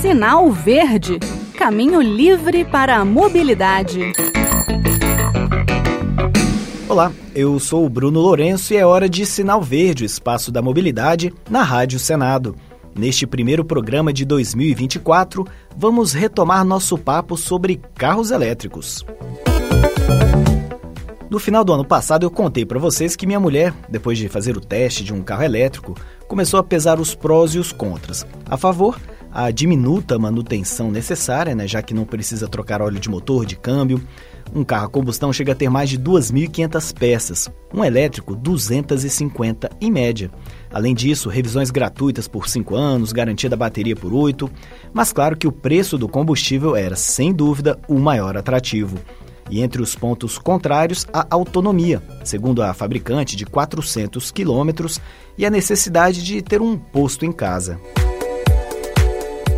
Sinal Verde Caminho livre para a mobilidade. Olá, eu sou o Bruno Lourenço e é hora de Sinal Verde, espaço da mobilidade, na Rádio Senado. Neste primeiro programa de 2024, vamos retomar nosso papo sobre carros elétricos. No final do ano passado, eu contei para vocês que minha mulher, depois de fazer o teste de um carro elétrico, começou a pesar os prós e os contras. A favor, a diminuta manutenção necessária, né, já que não precisa trocar óleo de motor, de câmbio. Um carro a combustão chega a ter mais de 2.500 peças, um elétrico 250 em média. Além disso, revisões gratuitas por 5 anos, garantia da bateria por 8, mas claro que o preço do combustível era, sem dúvida, o maior atrativo. E entre os pontos contrários, a autonomia, segundo a fabricante, de 400 quilômetros e a necessidade de ter um posto em casa.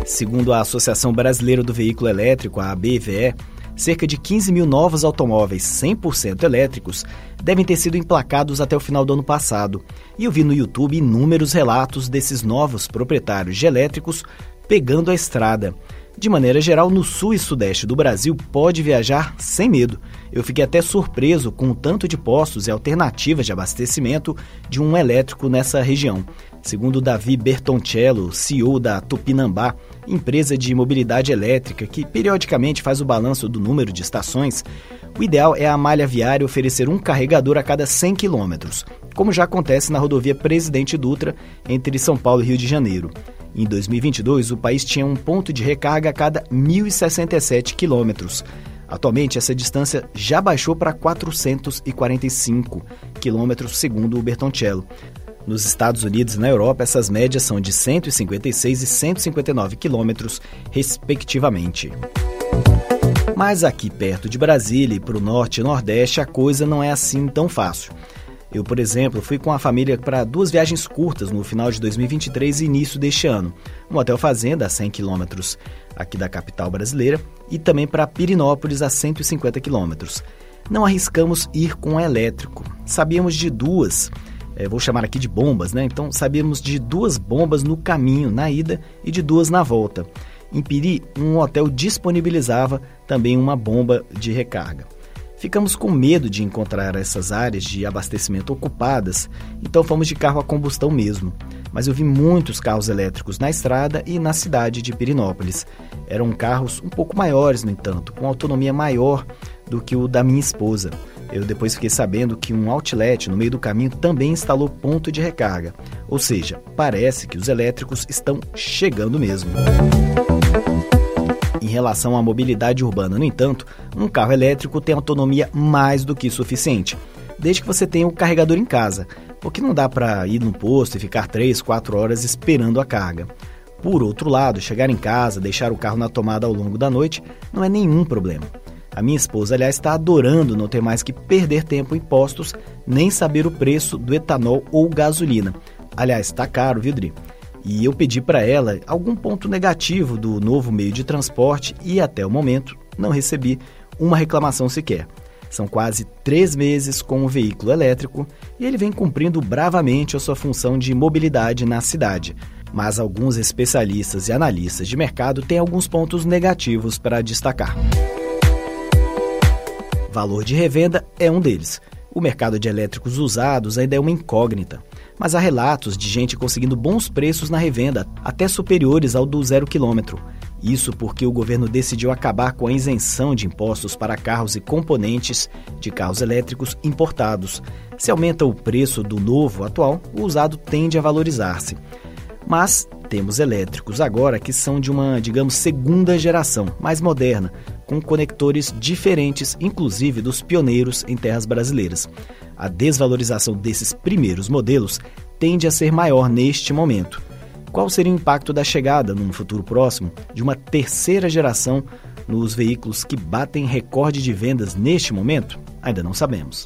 Segundo a Associação Brasileira do Veículo Elétrico, a ABVE, cerca de 15 mil novos automóveis 100% elétricos devem ter sido emplacados até o final do ano passado. E eu vi no YouTube inúmeros relatos desses novos proprietários de elétricos pegando a estrada. De maneira geral, no sul e sudeste do Brasil pode viajar sem medo. Eu fiquei até surpreso com o tanto de postos e alternativas de abastecimento de um elétrico nessa região. Segundo Davi Bertoncello, CEO da Tupinambá, empresa de mobilidade elétrica que periodicamente faz o balanço do número de estações, o ideal é a malha viária oferecer um carregador a cada 100 quilômetros, como já acontece na rodovia Presidente Dutra entre São Paulo e Rio de Janeiro. Em 2022, o país tinha um ponto de recarga a cada 1.067 quilômetros. Atualmente, essa distância já baixou para 445 quilômetros, segundo o Bertoncello. Nos Estados Unidos e na Europa, essas médias são de 156 e 159 quilômetros, respectivamente. Mas aqui perto de Brasília e para o norte e nordeste, a coisa não é assim tão fácil. Eu, por exemplo, fui com a família para duas viagens curtas no final de 2023 e início deste ano. Um hotel fazenda a 100 quilômetros aqui da capital brasileira e também para Pirinópolis a 150 quilômetros. Não arriscamos ir com elétrico. Sabíamos de duas, é, vou chamar aqui de bombas, né? Então sabíamos de duas bombas no caminho, na ida, e de duas na volta. Em Piri, um hotel disponibilizava também uma bomba de recarga. Ficamos com medo de encontrar essas áreas de abastecimento ocupadas, então fomos de carro a combustão mesmo. Mas eu vi muitos carros elétricos na estrada e na cidade de Pirinópolis. Eram carros um pouco maiores, no entanto, com autonomia maior do que o da minha esposa. Eu depois fiquei sabendo que um outlet no meio do caminho também instalou ponto de recarga. Ou seja, parece que os elétricos estão chegando mesmo. Em relação à mobilidade urbana, no entanto, um carro elétrico tem autonomia mais do que suficiente, desde que você tenha o carregador em casa, porque não dá para ir no posto e ficar 3, 4 horas esperando a carga. Por outro lado, chegar em casa, deixar o carro na tomada ao longo da noite não é nenhum problema. A minha esposa, aliás, está adorando não ter mais que perder tempo em postos, nem saber o preço do etanol ou gasolina. Aliás, está caro, viu, Dri? E eu pedi para ela algum ponto negativo do novo meio de transporte e até o momento não recebi uma reclamação sequer. São quase três meses com o veículo elétrico e ele vem cumprindo bravamente a sua função de mobilidade na cidade. Mas alguns especialistas e analistas de mercado têm alguns pontos negativos para destacar. Valor de revenda é um deles. O mercado de elétricos usados ainda é uma incógnita mas há relatos de gente conseguindo bons preços na revenda, até superiores ao do zero quilômetro. Isso porque o governo decidiu acabar com a isenção de impostos para carros e componentes de carros elétricos importados. Se aumenta o preço do novo atual, o usado tende a valorizar-se. Mas temos elétricos agora que são de uma, digamos, segunda geração, mais moderna, com conectores diferentes, inclusive dos pioneiros em terras brasileiras. A desvalorização desses primeiros modelos tende a ser maior neste momento. Qual seria o impacto da chegada, num futuro próximo, de uma terceira geração nos veículos que batem recorde de vendas neste momento? Ainda não sabemos.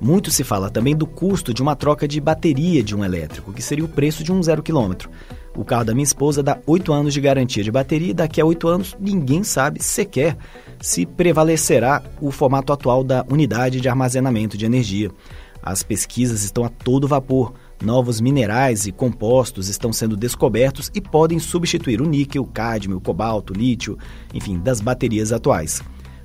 Muito se fala também do custo de uma troca de bateria de um elétrico, que seria o preço de um zero quilômetro. O carro da minha esposa dá 8 anos de garantia de bateria e daqui a 8 anos ninguém sabe sequer se prevalecerá o formato atual da unidade de armazenamento de energia. As pesquisas estão a todo vapor Novos minerais e compostos estão sendo descobertos e podem substituir o níquel, cádmio, cobalto, lítio, enfim, das baterias atuais.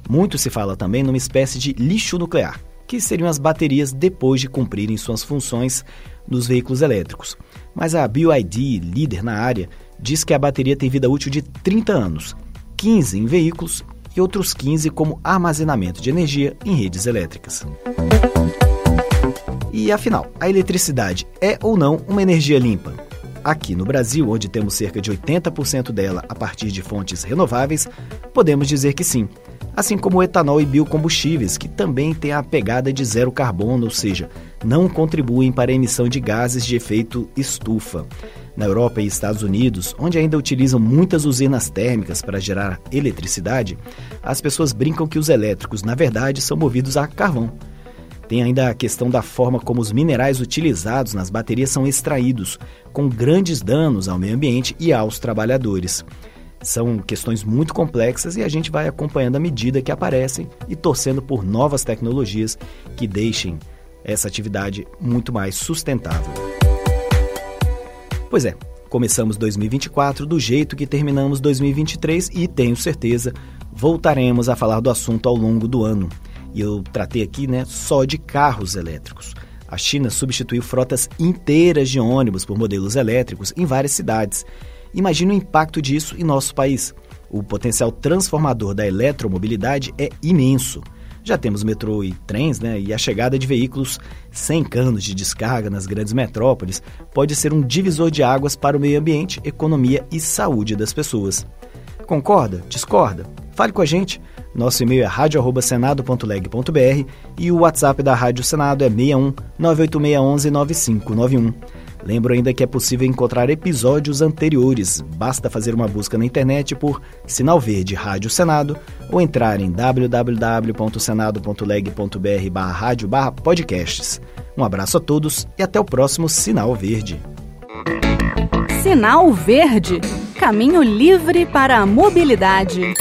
Muito se fala também numa espécie de lixo nuclear, que seriam as baterias depois de cumprirem suas funções nos veículos elétricos. Mas a BioID, líder na área, diz que a bateria tem vida útil de 30 anos, 15 em veículos e outros 15 como armazenamento de energia em redes elétricas. E afinal, a eletricidade é ou não uma energia limpa? Aqui no Brasil, onde temos cerca de 80% dela a partir de fontes renováveis, podemos dizer que sim assim como o etanol e biocombustíveis, que também têm a pegada de zero carbono, ou seja, não contribuem para a emissão de gases de efeito estufa. Na Europa e Estados Unidos, onde ainda utilizam muitas usinas térmicas para gerar eletricidade, as pessoas brincam que os elétricos, na verdade, são movidos a carvão. Tem ainda a questão da forma como os minerais utilizados nas baterias são extraídos, com grandes danos ao meio ambiente e aos trabalhadores. São questões muito complexas e a gente vai acompanhando à medida que aparecem e torcendo por novas tecnologias que deixem essa atividade muito mais sustentável. Pois é, começamos 2024 do jeito que terminamos 2023 e tenho certeza voltaremos a falar do assunto ao longo do ano. E eu tratei aqui né, só de carros elétricos. A China substituiu frotas inteiras de ônibus por modelos elétricos em várias cidades Imagine o impacto disso em nosso país. O potencial transformador da eletromobilidade é imenso. Já temos metrô e trens, né? E a chegada de veículos sem canos de descarga nas grandes metrópoles pode ser um divisor de águas para o meio ambiente, economia e saúde das pessoas. Concorda? Discorda? Fale com a gente. Nosso e-mail é radio@senado.leg.br e o WhatsApp da Rádio Senado é 61 98611 9591. Lembro ainda que é possível encontrar episódios anteriores. Basta fazer uma busca na internet por Sinal Verde Rádio Senado ou entrar em www.senado.leg.br barra rádio barra podcasts. Um abraço a todos e até o próximo Sinal Verde. Sinal Verde Caminho livre para a mobilidade.